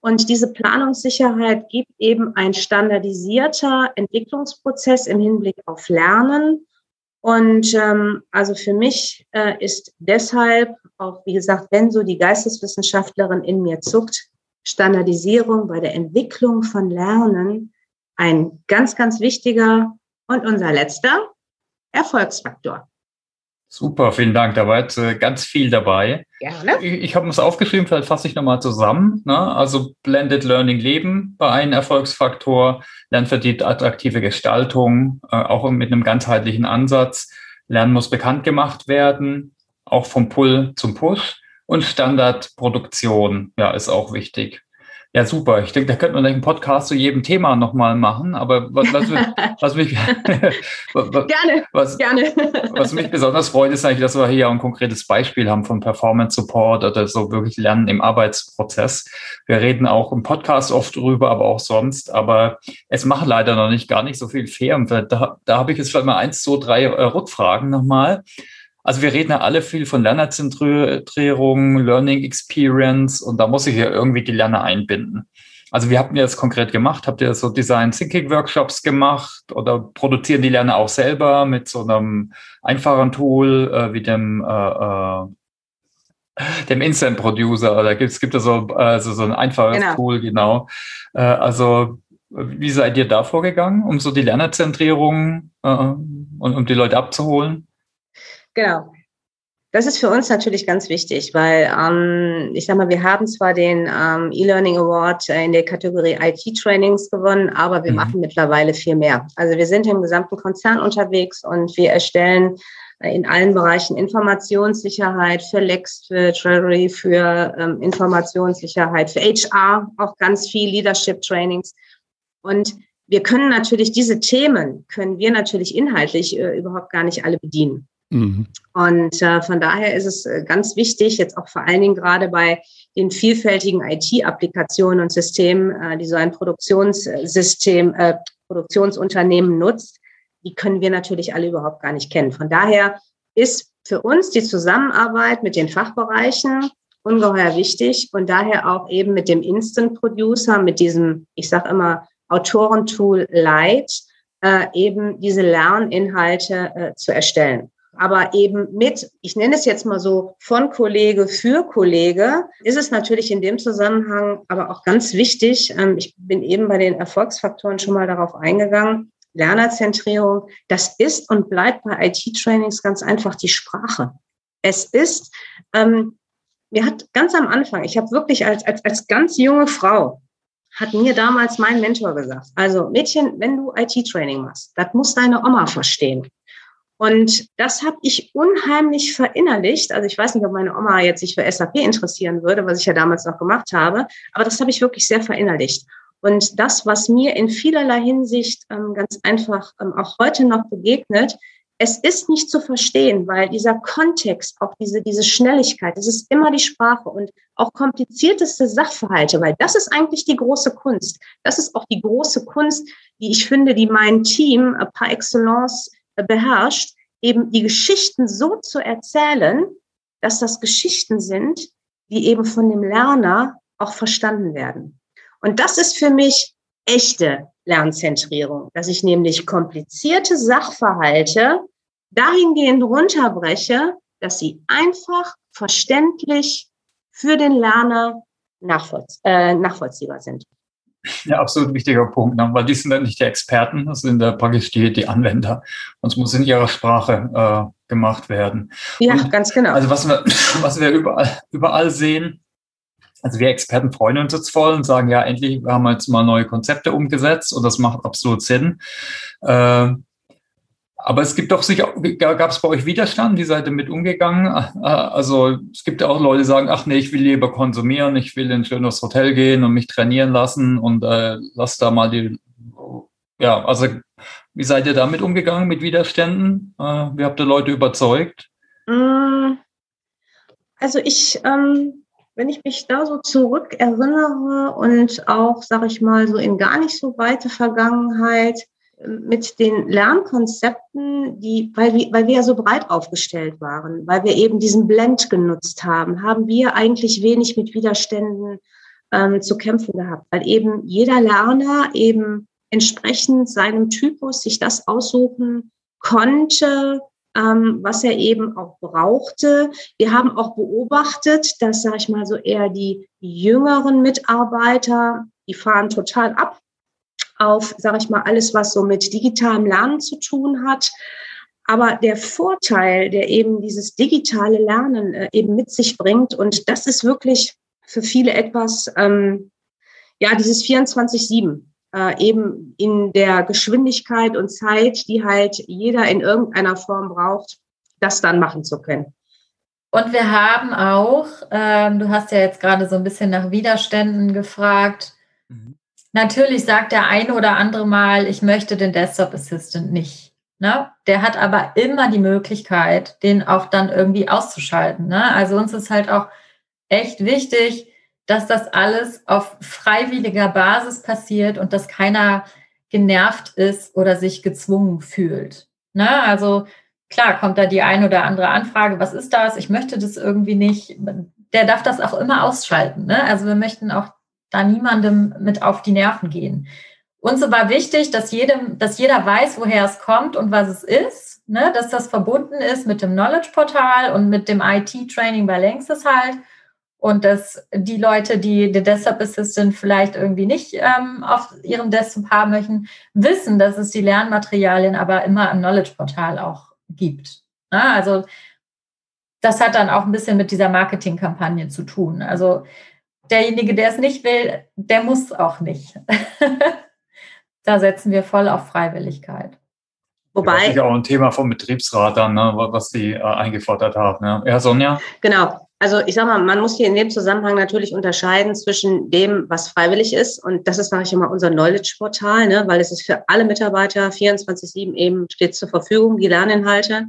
S2: und diese Planungssicherheit gibt eben ein standardisierter Entwicklungsprozess im Hinblick auf Lernen. Und ähm, also für mich äh, ist deshalb auch, wie gesagt, wenn so die Geisteswissenschaftlerin in mir zuckt, Standardisierung bei der Entwicklung von Lernen ein ganz, ganz wichtiger und unser letzter Erfolgsfaktor.
S4: Super, vielen Dank. Da war jetzt äh, ganz viel dabei. Gerne. Ich, ich habe es aufgeschrieben, vielleicht fasse ich nochmal zusammen. Ne? Also Blended Learning Leben bei einem Erfolgsfaktor, Lernverdient attraktive Gestaltung, äh, auch mit einem ganzheitlichen Ansatz. Lernen muss bekannt gemacht werden, auch vom Pull zum Push. Und Standardproduktion, ja, ist auch wichtig. Ja, super. Ich denke, da könnte man einen Podcast zu jedem Thema nochmal machen. Aber was, was, was mich,
S2: gerne,
S4: was,
S2: gerne.
S4: was mich besonders freut, ist eigentlich, dass wir hier ein konkretes Beispiel haben von Performance Support oder so wirklich Lernen im Arbeitsprozess. Wir reden auch im Podcast oft drüber, aber auch sonst. Aber es macht leider noch nicht gar nicht so viel Firmen. Da, da habe ich jetzt vielleicht mal eins, zwei, drei äh, Rückfragen nochmal. Also wir reden ja alle viel von Lernerzentrierung, Learning Experience und da muss ich ja irgendwie die Lerner einbinden. Also wie habt ihr das konkret gemacht? Habt ihr so Design Thinking Workshops gemacht oder produzieren die Lerner auch selber mit so einem einfachen Tool äh, wie dem äh, äh, dem Instant Producer oder gibt es gibt es so also so ein einfaches genau. Tool genau. Äh, also wie seid ihr da vorgegangen, um so die Lernerzentrierung äh, und um die Leute abzuholen?
S2: Genau. Das ist für uns natürlich ganz wichtig, weil ähm, ich sag mal, wir haben zwar den ähm, E-Learning Award in der Kategorie IT-Trainings gewonnen, aber wir mhm. machen mittlerweile viel mehr. Also wir sind im gesamten Konzern unterwegs und wir erstellen äh, in allen Bereichen Informationssicherheit für Lex, für Treasury, für ähm, Informationssicherheit, für HR, auch ganz viel Leadership Trainings. Und wir können natürlich diese Themen, können wir natürlich inhaltlich äh, überhaupt gar nicht alle bedienen. Mhm. Und äh, von daher ist es äh, ganz wichtig, jetzt auch vor allen Dingen gerade bei den vielfältigen IT-Applikationen und Systemen, äh, die so ein Produktionssystem, äh, Produktionsunternehmen nutzt, die können wir natürlich alle überhaupt gar nicht kennen. Von daher ist für uns die Zusammenarbeit mit den Fachbereichen ungeheuer wichtig und daher auch eben mit dem Instant Producer, mit diesem, ich sage immer, Autorentool Light, äh, eben diese Lerninhalte äh, zu erstellen aber eben mit, ich nenne es jetzt mal so, von Kollege für Kollege, ist es natürlich in dem Zusammenhang aber auch ganz wichtig, ähm, ich bin eben bei den Erfolgsfaktoren schon mal darauf eingegangen, Lernerzentrierung, das ist und bleibt bei IT-Trainings ganz einfach die Sprache. Es ist, ähm, mir hat ganz am Anfang, ich habe wirklich als, als, als ganz junge Frau, hat mir damals mein Mentor gesagt, also Mädchen, wenn du IT-Training machst, das muss deine Oma verstehen. Und das habe ich unheimlich verinnerlicht. Also ich weiß nicht, ob meine Oma jetzt sich für SAP interessieren würde, was ich ja damals noch gemacht habe, aber das habe ich wirklich sehr verinnerlicht. Und das, was mir in vielerlei Hinsicht ähm, ganz einfach ähm, auch heute noch begegnet, es ist nicht zu verstehen, weil dieser Kontext, auch diese, diese Schnelligkeit, es ist immer die Sprache und auch komplizierteste Sachverhalte, weil das ist eigentlich die große Kunst. Das ist auch die große Kunst, die ich finde, die mein Team äh, par excellence beherrscht, eben die Geschichten so zu erzählen, dass das Geschichten sind, die eben von dem Lerner auch verstanden werden. Und das ist für mich echte Lernzentrierung, dass ich nämlich komplizierte Sachverhalte dahingehend runterbreche, dass sie einfach verständlich für den Lerner äh, nachvollziehbar sind.
S4: Ja, absolut wichtiger Punkt, ne? weil die sind dann nicht die Experten, das sind da praktisch die, die Anwender. Und es muss in ihrer Sprache äh, gemacht werden.
S2: Ja, Und, ganz genau.
S4: Also was wir, was wir überall, überall sehen, also wir Experten freuen uns jetzt voll und sagen, ja, endlich haben wir jetzt mal neue Konzepte umgesetzt und das macht absolut Sinn. Äh, aber es gibt doch sicher, gab es bei euch Widerstand? Wie seid ihr mit umgegangen? Äh, also es gibt ja auch Leute, die sagen, ach nee, ich will lieber konsumieren, ich will in ein schönes Hotel gehen und mich trainieren lassen und äh, lass da mal die, ja, also wie seid ihr damit umgegangen mit Widerständen? Äh, wie habt ihr Leute überzeugt?
S2: Mm, also ich, ähm, wenn ich mich da so zurück erinnere und auch, sag ich mal, so in gar nicht so weite Vergangenheit, mit den Lernkonzepten, die, weil wir, weil wir ja so breit aufgestellt waren, weil wir eben diesen Blend genutzt haben, haben wir eigentlich wenig mit Widerständen ähm, zu kämpfen gehabt, weil eben jeder Lerner eben entsprechend seinem Typus sich das aussuchen konnte, ähm, was er eben auch brauchte. Wir haben auch beobachtet, dass, sag ich mal, so eher die jüngeren Mitarbeiter, die fahren total ab auf, sage ich mal, alles, was so mit digitalem Lernen zu tun hat. Aber der Vorteil, der eben dieses digitale Lernen äh, eben mit sich bringt, und das ist wirklich für viele etwas, ähm, ja, dieses 24-7, äh, eben in der Geschwindigkeit und Zeit, die halt jeder in irgendeiner Form braucht, das dann machen zu können.
S3: Und wir haben auch, ähm, du hast ja jetzt gerade so ein bisschen nach Widerständen gefragt, Natürlich sagt der eine oder andere mal, ich möchte den Desktop Assistant nicht. Ne? Der hat aber immer die Möglichkeit, den auch dann irgendwie auszuschalten. Ne? Also uns ist halt auch echt wichtig, dass das alles auf freiwilliger Basis passiert und dass keiner genervt ist oder sich gezwungen fühlt. Ne? Also klar kommt da die ein oder andere Anfrage, was ist das? Ich möchte das irgendwie nicht. Der darf das auch immer ausschalten. Ne? Also wir möchten auch da niemandem mit auf die Nerven gehen. Uns war wichtig, dass jedem, dass jeder weiß, woher es kommt und was es ist, ne? dass das verbunden ist mit dem Knowledge-Portal und mit dem IT-Training bei Längstes halt. Und dass die Leute, die den Desktop Assistant vielleicht irgendwie nicht ähm, auf ihrem Desktop haben möchten, wissen, dass es die Lernmaterialien aber immer im Knowledge-Portal auch gibt. Ne? Also das hat dann auch ein bisschen mit dieser Marketingkampagne zu tun. Also derjenige, der es nicht will, der muss auch nicht. da setzen wir voll auf Freiwilligkeit.
S4: Wobei. Das ist ja auch ein Thema vom Betriebsrat dann, ne, was die äh, eingefordert haben. Ne? Ja, Sonja?
S2: Genau. Also ich sag mal, man muss hier in dem Zusammenhang natürlich unterscheiden zwischen dem, was freiwillig ist. Und das ist, sage ich immer, unser Knowledge-Portal, ne, weil es ist für alle Mitarbeiter 24-7 eben steht zur Verfügung, die Lerninhalte.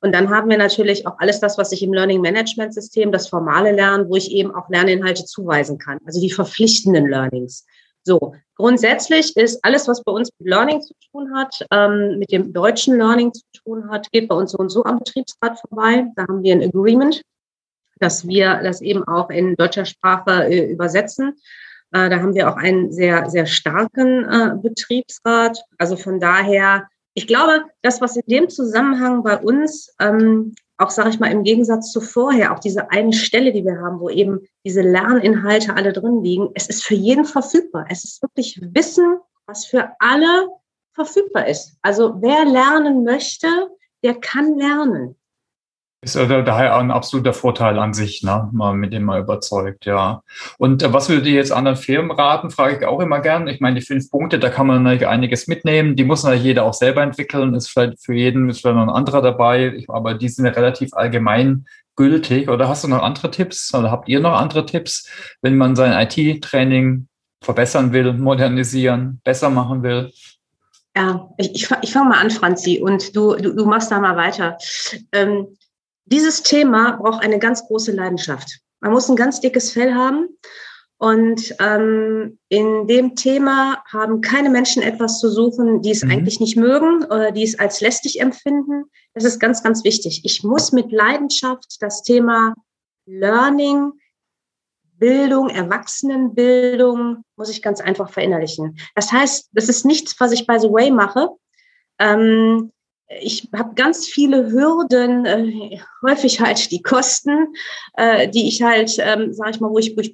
S2: Und dann haben wir natürlich auch alles das, was ich im Learning Management System, das formale Lernen, wo ich eben auch Lerninhalte zuweisen kann, also die verpflichtenden Learnings. So, grundsätzlich ist alles, was bei uns mit Learning zu tun hat, ähm, mit dem deutschen Learning zu tun hat, geht bei uns so und so am Betriebsrat vorbei. Da haben wir ein Agreement, dass wir das eben auch in deutscher Sprache äh, übersetzen. Äh, da haben wir auch einen sehr, sehr starken äh, Betriebsrat. Also von daher ich glaube, das, was in dem Zusammenhang bei uns, ähm, auch sage ich mal im Gegensatz zu vorher, auch diese eine Stelle, die wir haben, wo eben diese Lerninhalte alle drin liegen, es ist für jeden verfügbar. Es ist wirklich Wissen, was für alle verfügbar ist. Also wer lernen möchte, der kann lernen.
S4: Ist also daher ein absoluter Vorteil an sich, ne? Mal mit dem mal überzeugt, ja. Und äh, was würdet ihr jetzt anderen Firmen raten, frage ich auch immer gern. Ich meine, die fünf Punkte, da kann man natürlich einiges mitnehmen. Die muss natürlich jeder auch selber entwickeln. Ist vielleicht für jeden ist vielleicht noch ein anderer dabei. Ich, aber die sind ja relativ allgemein gültig. Oder hast du noch andere Tipps? Oder habt ihr noch andere Tipps, wenn man sein IT-Training verbessern will, modernisieren, besser machen will?
S2: Ja, ich, ich, ich fange mal an, Franzi, und du, du, du machst da mal weiter. Ähm, dieses Thema braucht eine ganz große Leidenschaft. Man muss ein ganz dickes Fell haben. Und ähm, in dem Thema haben keine Menschen etwas zu suchen, die es mhm. eigentlich nicht mögen oder die es als lästig empfinden. Das ist ganz, ganz wichtig. Ich muss mit Leidenschaft das Thema Learning, Bildung, Erwachsenenbildung, muss ich ganz einfach verinnerlichen. Das heißt, das ist nichts, was ich by the way mache. Ähm, ich habe ganz viele Hürden, äh, häufig halt die Kosten, äh, die ich halt, ähm, sage ich mal, wo ich, wo ich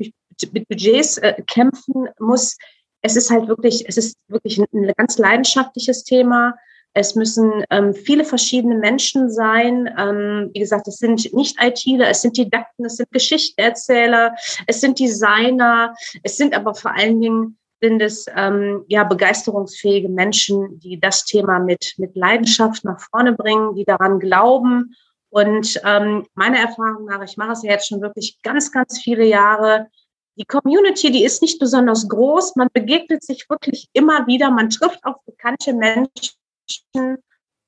S2: mit Budgets äh, kämpfen muss. es ist halt wirklich, es ist wirklich ein ganz leidenschaftliches Thema. Es müssen ähm, viele verschiedene Menschen sein. Ähm, wie gesagt, es sind nicht ITler, es sind Didakten, es sind Geschichtenerzähler, es sind Designer, es sind aber vor allen Dingen sind es ähm, ja begeisterungsfähige Menschen, die das Thema mit mit Leidenschaft nach vorne bringen, die daran glauben. Und ähm, meiner Erfahrung nach, ich mache es ja jetzt schon wirklich ganz, ganz viele Jahre. Die Community, die ist nicht besonders groß. Man begegnet sich wirklich immer wieder. Man trifft auf bekannte Menschen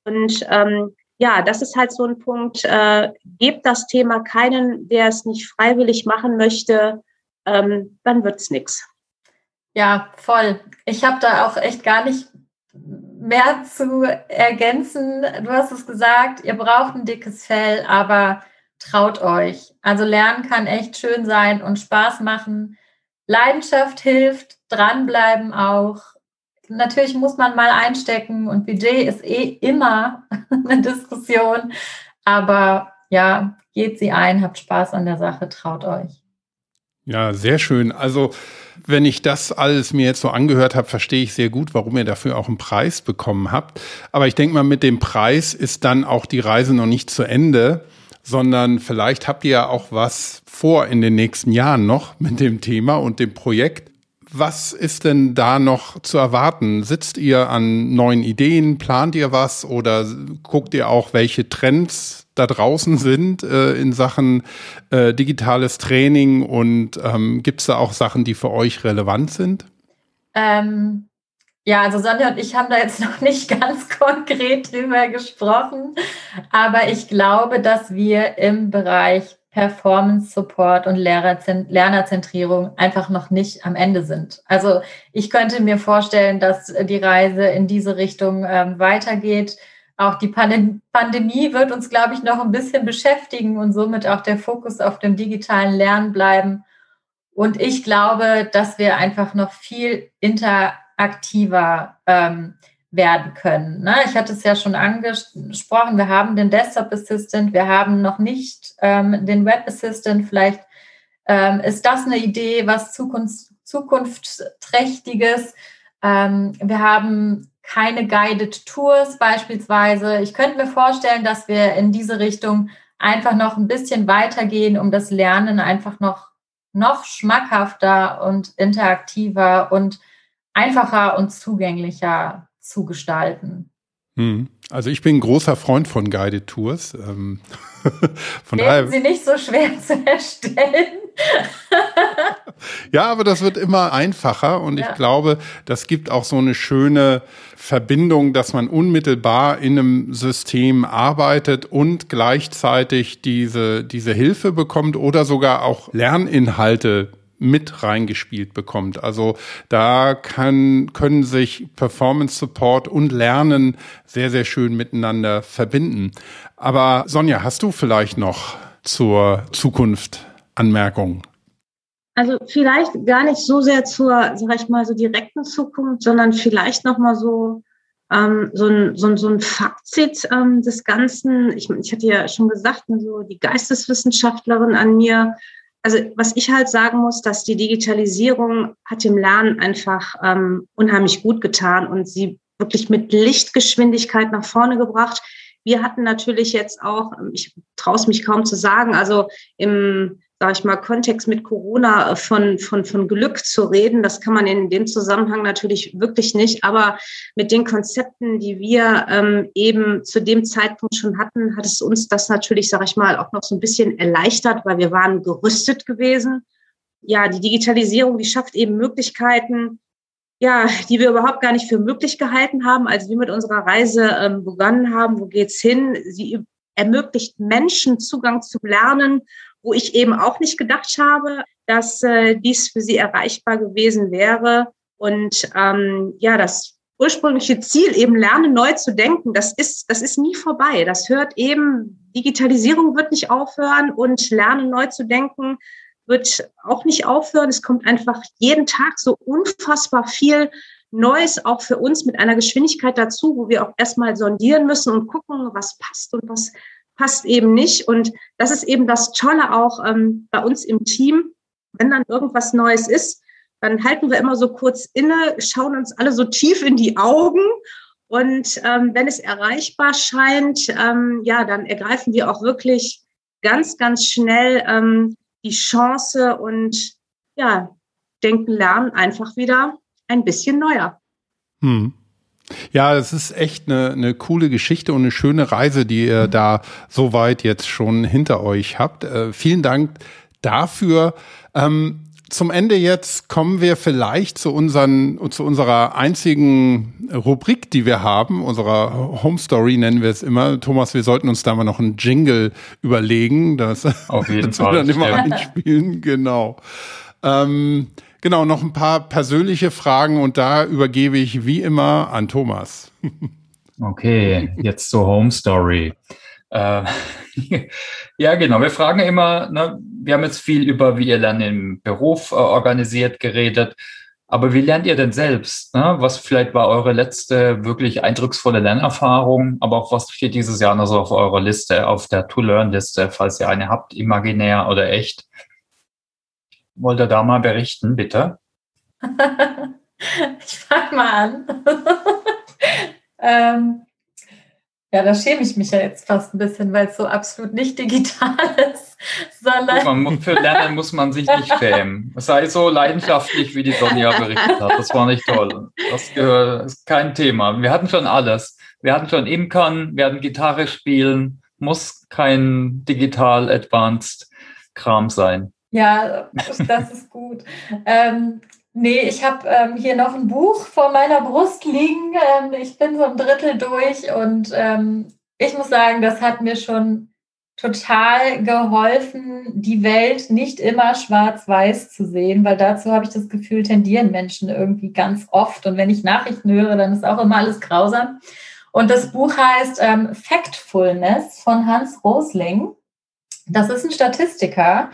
S2: und ähm, ja, das ist halt so ein Punkt. Äh, gebt das Thema keinen, der es nicht freiwillig machen möchte, ähm, dann wird's nichts.
S3: Ja, voll. Ich habe da auch echt gar nicht mehr zu ergänzen. Du hast es gesagt, ihr braucht ein dickes Fell, aber traut euch. Also lernen kann echt schön sein und Spaß machen. Leidenschaft hilft, dranbleiben auch natürlich muss man mal einstecken und Budget ist eh immer eine Diskussion. Aber ja, geht sie ein, habt Spaß an der Sache, traut euch.
S1: Ja, sehr schön. Also, wenn ich das alles mir jetzt so angehört habe, verstehe ich sehr gut, warum ihr dafür auch einen Preis bekommen habt. Aber ich denke mal, mit dem Preis ist dann auch die Reise noch nicht zu Ende, sondern vielleicht habt ihr ja auch was vor in den nächsten Jahren noch mit dem Thema und dem Projekt. Was ist denn da noch zu erwarten? Sitzt ihr an neuen Ideen? Plant ihr was? Oder guckt ihr auch, welche Trends da draußen sind äh, in Sachen äh, digitales Training? Und ähm, gibt es da auch Sachen, die für euch relevant sind?
S3: Ähm, ja, also Sonja und ich haben da jetzt noch nicht ganz konkret drüber gesprochen. Aber ich glaube, dass wir im Bereich Performance Support und Lernerzentrierung einfach noch nicht am Ende sind. Also ich könnte mir vorstellen, dass die Reise in diese Richtung ähm, weitergeht. Auch die Pandem Pandemie wird uns, glaube ich, noch ein bisschen beschäftigen und somit auch der Fokus auf dem digitalen Lernen bleiben. Und ich glaube, dass wir einfach noch viel interaktiver ähm, werden können. Ne? Ich hatte es ja schon angesprochen, wir haben den Desktop Assistant, wir haben noch nicht ähm, den Web Assistant. Vielleicht ähm, ist das eine Idee, was Zukunft, zukunftsträchtiges. Ähm, wir haben keine Guided Tours beispielsweise. Ich könnte mir vorstellen, dass wir in diese Richtung einfach noch ein bisschen weitergehen, um das Lernen einfach noch, noch schmackhafter und interaktiver und einfacher und zugänglicher zu gestalten.
S1: Hm. Also ich bin ein großer Freund von Guided Tours. Ähm,
S3: von daher sie nicht so schwer zu erstellen.
S1: ja, aber das wird immer einfacher und ja. ich glaube, das gibt auch so eine schöne Verbindung, dass man unmittelbar in einem System arbeitet und gleichzeitig diese, diese Hilfe bekommt oder sogar auch Lerninhalte mit reingespielt bekommt. Also da kann, können sich Performance Support und Lernen sehr, sehr schön miteinander verbinden. Aber Sonja, hast du vielleicht noch zur Zukunft Anmerkungen?
S2: Also vielleicht gar nicht so sehr zur, sag ich mal, so direkten Zukunft, sondern vielleicht noch mal so ähm, so, ein, so, ein, so ein Fazit ähm, des Ganzen. Ich, ich hatte ja schon gesagt, so die Geisteswissenschaftlerin an mir also was ich halt sagen muss, dass die Digitalisierung hat dem Lernen einfach ähm, unheimlich gut getan und sie wirklich mit Lichtgeschwindigkeit nach vorne gebracht. Wir hatten natürlich jetzt auch, ich traue es mich kaum zu sagen, also im sage ich mal, Kontext mit Corona äh, von, von, von Glück zu reden. Das kann man in dem Zusammenhang natürlich wirklich nicht. Aber mit den Konzepten, die wir ähm, eben zu dem Zeitpunkt schon hatten, hat es uns das natürlich, sage ich mal, auch noch so ein bisschen erleichtert, weil wir waren gerüstet gewesen. Ja, die Digitalisierung, die schafft eben Möglichkeiten, ja, die wir überhaupt gar nicht für möglich gehalten haben, als wir mit unserer Reise ähm, begonnen haben. Wo geht's hin? Sie ermöglicht Menschen Zugang zu Lernen wo ich eben auch nicht gedacht habe, dass äh, dies für sie erreichbar gewesen wäre. Und ähm, ja, das ursprüngliche Ziel, eben lernen neu zu denken, das ist, das ist nie vorbei. Das hört eben, Digitalisierung wird nicht aufhören und lernen neu zu denken wird auch nicht aufhören. Es kommt einfach jeden Tag so unfassbar viel Neues auch für uns mit einer Geschwindigkeit dazu, wo wir auch erstmal sondieren müssen und gucken, was passt und was passt eben nicht. Und das ist eben das Tolle auch ähm, bei uns im Team, wenn dann irgendwas Neues ist, dann halten wir immer so kurz inne, schauen uns alle so tief in die Augen und ähm, wenn es erreichbar scheint, ähm, ja, dann ergreifen wir auch wirklich ganz, ganz schnell ähm, die Chance und ja, denken, lernen einfach wieder ein bisschen neuer.
S1: Hm. Ja, es ist echt eine, eine coole Geschichte und eine schöne Reise, die ihr da so weit jetzt schon hinter euch habt. Äh, vielen Dank dafür. Ähm, zum Ende jetzt kommen wir vielleicht zu, unseren, zu unserer einzigen Rubrik, die wir haben, unserer Home Story nennen wir es immer. Thomas, wir sollten uns da mal noch einen Jingle überlegen, das
S4: Auf jeden
S1: Fall. dann immer einspielen, genau. Ähm, genau, noch ein paar persönliche Fragen und da übergebe ich wie immer an Thomas.
S4: Okay, jetzt zur Home Story. Äh, ja, genau. Wir fragen immer, ne, wir haben jetzt viel über, wie ihr Lernen im Beruf äh, organisiert, geredet. Aber wie lernt ihr denn selbst? Ne? Was vielleicht war eure letzte wirklich eindrucksvolle Lernerfahrung? Aber auch was steht dieses Jahr noch so auf eurer Liste, auf der To-Learn-Liste, falls ihr eine habt, imaginär oder echt? Wollt ihr da mal berichten, bitte?
S3: ich fange mal an. ähm, ja, da schäme ich mich ja jetzt fast ein bisschen, weil es so absolut nicht digital ist.
S4: Sondern man, für Lernen muss man sich nicht schämen. Sei so leidenschaftlich, wie die Sonja berichtet hat. Das war nicht toll. Das gehört, ist kein Thema. Wir hatten schon alles. Wir hatten schon Imkern, wir hatten Gitarre spielen. Muss kein digital advanced Kram sein.
S3: Ja, das ist gut. ähm, Nee, ich habe ähm, hier noch ein Buch vor meiner Brust liegen. Ähm, ich bin so ein Drittel durch und ähm, ich muss sagen, das hat mir schon total geholfen, die Welt nicht immer schwarz-weiß zu sehen, weil dazu habe ich das Gefühl, tendieren Menschen irgendwie ganz oft. Und wenn ich Nachrichten höre, dann ist auch immer alles grausam. Und das Buch heißt ähm, Factfulness von Hans Rosling. Das ist ein Statistiker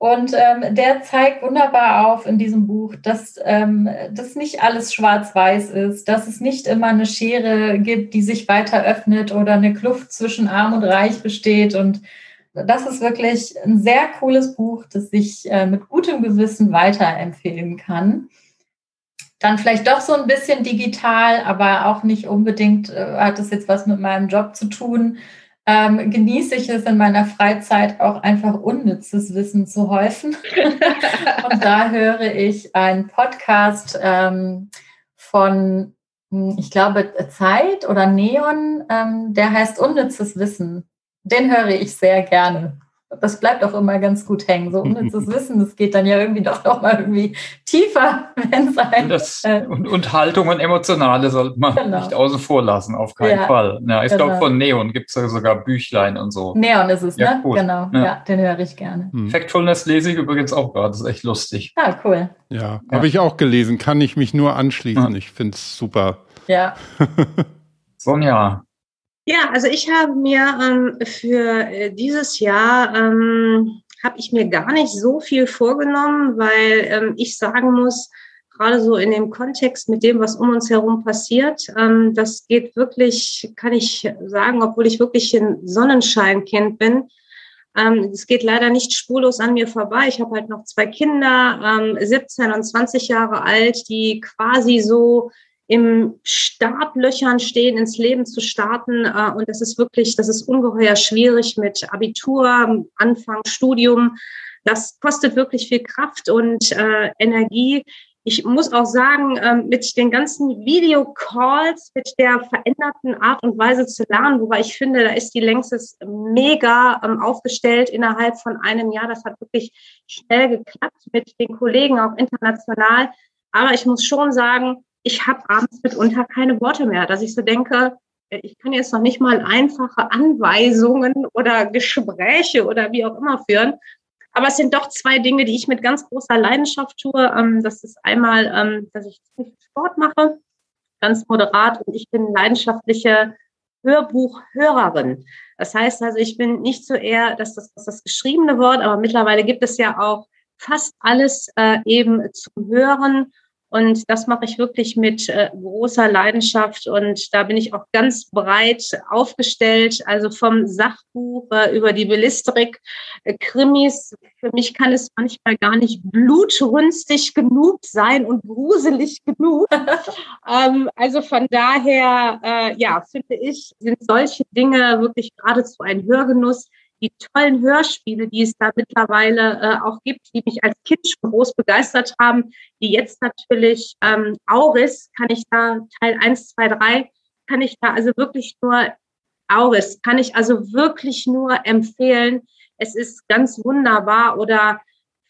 S3: und ähm, der zeigt wunderbar auf in diesem Buch, dass ähm, das nicht alles schwarz-weiß ist, dass es nicht immer eine Schere gibt, die sich weiter öffnet oder eine Kluft zwischen Arm und Reich besteht. Und das ist wirklich ein sehr cooles Buch, das ich äh, mit gutem Gewissen weiterempfehlen kann. Dann vielleicht doch so ein bisschen digital, aber auch nicht unbedingt äh, hat es jetzt was mit meinem Job zu tun ähm, genieße ich es in meiner Freizeit auch einfach unnützes Wissen zu häufen. und da höre ich einen Podcast ähm, von, hm, ich glaube, Zeit oder Neon, ähm, der heißt Unnützes Wissen. Den höre ich sehr gerne das bleibt auch immer ganz gut hängen. So unnützes Wissen, das geht dann ja irgendwie doch noch mal irgendwie tiefer, wenn es ein,
S4: das, äh, und, und Haltung und Emotionale sollte man genau. nicht außen vor lassen, auf keinen ja, Fall. Ja, ich genau. glaube, von Neon gibt es ja sogar Büchlein und so.
S3: Neon ist es, ja, ne? Cool. Genau, ja. ja. den höre ich gerne.
S4: Hm. Factfulness lese ich übrigens auch gerade, das ist echt lustig.
S3: Ah, cool.
S1: Ja, habe ich auch gelesen, kann ich mich nur anschließen. Ich finde es super.
S3: Ja.
S4: Sonja,
S2: ja, also ich habe mir ähm, für äh, dieses Jahr ähm, habe ich mir gar nicht so viel vorgenommen, weil ähm, ich sagen muss, gerade so in dem Kontext mit dem, was um uns herum passiert, ähm, das geht wirklich, kann ich sagen, obwohl ich wirklich ein Sonnenscheinkind bin. Ähm, es geht leider nicht spurlos an mir vorbei. Ich habe halt noch zwei Kinder, ähm, 17 und 20 Jahre alt, die quasi so im Startlöchern stehen, ins Leben zu starten. Äh, und das ist wirklich, das ist ungeheuer schwierig mit Abitur, Anfang, Studium. Das kostet wirklich viel Kraft und äh, Energie. Ich muss auch sagen, äh, mit den ganzen Videocalls, mit der veränderten Art und Weise zu lernen, wobei ich finde, da ist die Längstes mega ähm, aufgestellt innerhalb von einem Jahr. Das hat wirklich schnell geklappt mit den Kollegen, auch international. Aber ich muss schon sagen, ich habe abends mitunter keine Worte mehr, dass ich so denke, äh, ich kann jetzt noch nicht mal einfache Anweisungen oder Gespräche oder wie auch immer führen. Aber es sind doch zwei Dinge, die ich mit ganz großer Leidenschaft tue. Ähm, das ist einmal, ähm, dass ich Sport mache, ganz moderat, und ich bin leidenschaftliche Hörbuchhörerin. Das heißt also, ich bin nicht so eher das, das, das geschriebene Wort, aber mittlerweile gibt es ja auch fast alles äh, eben zum Hören Und das mache ich wirklich mit äh, großer Leidenschaft und da bin ich auch ganz breit aufgestellt. Also vom Sachbuch äh, über die Bellisterik, äh. Für mich kann es manchmal gar nicht blutrünstig genug sein und gruselig genug. ähm, also von daher, äh, ja, finde ich, sind solche Dinge wirklich geradezu ein Hörgenuss die tollen Hörspiele, die es da mittlerweile äh, auch gibt, die mich als Kind schon groß begeistert haben, die jetzt natürlich ähm, Auris, kann ich da Teil 1, 2, 3, kann ich da also wirklich nur Auris, kann ich also wirklich nur empfehlen. Es ist ganz wunderbar. Oder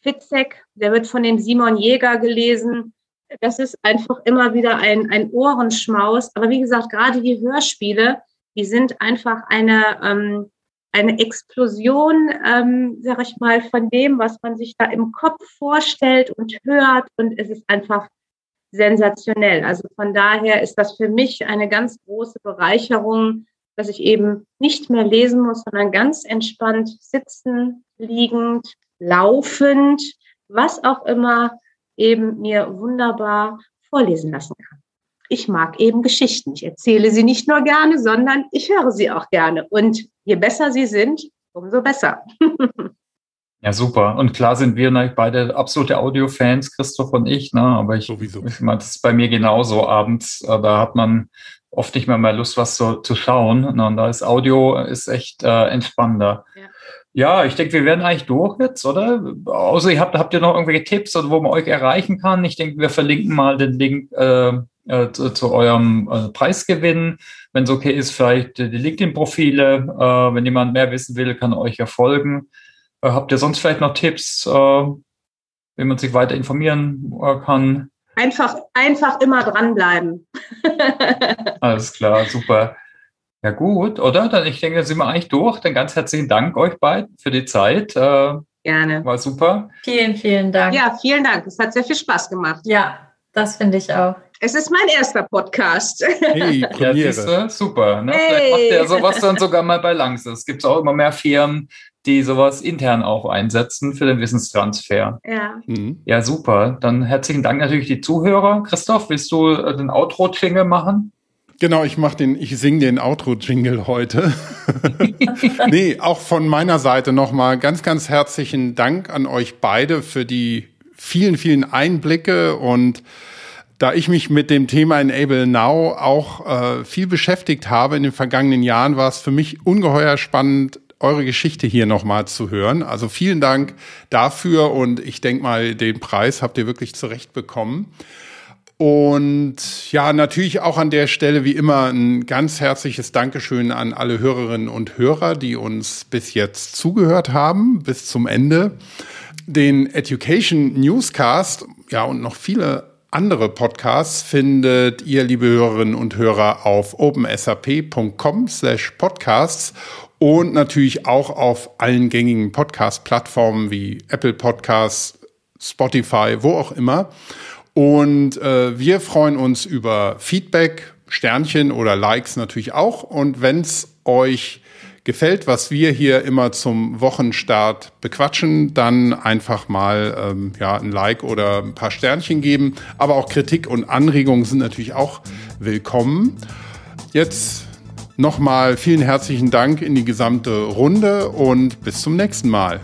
S2: Fitzek, der wird von dem Simon Jäger gelesen. Das ist einfach immer wieder ein, ein Ohrenschmaus. Aber wie gesagt, gerade die Hörspiele, die sind einfach eine, ähm, eine Explosion, ähm, sag ich mal, von dem, was man sich da im Kopf vorstellt und hört. Und es ist einfach sensationell. Also von daher ist das für mich eine ganz große Bereicherung, dass ich eben nicht mehr lesen muss, sondern ganz entspannt sitzen, liegend, laufend, was auch immer eben mir wunderbar vorlesen lassen kann ich mag eben Geschichten. Ich erzähle sie nicht nur gerne, sondern ich höre sie auch gerne. Und je besser sie sind, umso besser.
S4: Ja, super. Und klar sind wir ne, beide absolute Audio-Fans, Christoph und ich, ne? aber ich,
S1: Sowieso.
S4: ich meine, das ist bei mir genauso abends. Äh, da hat man oft nicht mehr mal Lust, was zu, zu schauen. Ne? Und da ist Audio ist echt äh, entspannender. Ja. Ja, ich denke, wir werden eigentlich durch jetzt, oder? Außer ihr habt, habt ihr noch irgendwelche Tipps, wo man euch erreichen kann? Ich denke, wir verlinken mal den Link äh, äh, zu, zu, eurem äh, Preisgewinn. Wenn es okay ist, vielleicht die LinkedIn-Profile. Äh, wenn jemand mehr wissen will, kann euch ja folgen. Äh, habt ihr sonst vielleicht noch Tipps, äh, wie man sich weiter informieren äh, kann?
S2: Einfach, einfach immer dranbleiben.
S4: Alles klar, super. Ja gut, oder? Dann ich denke, sind wir eigentlich durch. Dann ganz herzlichen Dank euch beiden für die Zeit.
S2: Gerne.
S4: War super.
S3: Vielen, vielen Dank.
S2: Ja, vielen Dank. Es hat sehr viel Spaß gemacht.
S3: Ja, das finde ich auch.
S2: Es ist mein erster Podcast.
S4: Hey, ja, du, super. Ne? Hey. Vielleicht macht der sowas dann sogar mal bei Langsys. Es gibt auch immer mehr Firmen, die sowas intern auch einsetzen für den Wissenstransfer.
S2: Ja.
S4: Mhm. Ja, super. Dann herzlichen Dank natürlich die Zuhörer. Christoph, willst du äh, den Outro-Jingle machen?
S1: Genau, ich mach den, ich singe den Outro-Jingle heute. nee, auch von meiner Seite nochmal ganz, ganz herzlichen Dank an euch beide für die vielen, vielen Einblicke und da ich mich mit dem Thema Enable Now auch äh, viel beschäftigt habe in den vergangenen Jahren, war es für mich ungeheuer spannend, eure Geschichte hier nochmal zu hören. Also vielen Dank dafür und ich denke mal, den Preis habt ihr wirklich zurecht bekommen. Und ja, natürlich auch an der Stelle wie immer ein ganz herzliches Dankeschön an alle Hörerinnen und Hörer, die uns bis jetzt zugehört haben, bis zum Ende. Den Education Newscast, ja, und noch viele andere Podcasts findet ihr, liebe Hörerinnen und Hörer, auf opensap.com slash podcasts und natürlich auch auf allen gängigen Podcast-Plattformen wie Apple Podcasts, Spotify, wo auch immer. Und äh, wir freuen uns über Feedback, Sternchen oder Likes natürlich auch. Und wenn es euch gefällt, was wir hier immer zum Wochenstart bequatschen, dann einfach mal ähm, ja, ein Like oder ein paar Sternchen geben. Aber auch Kritik und Anregungen sind natürlich auch willkommen. Jetzt nochmal vielen herzlichen Dank in die gesamte Runde und bis zum nächsten Mal.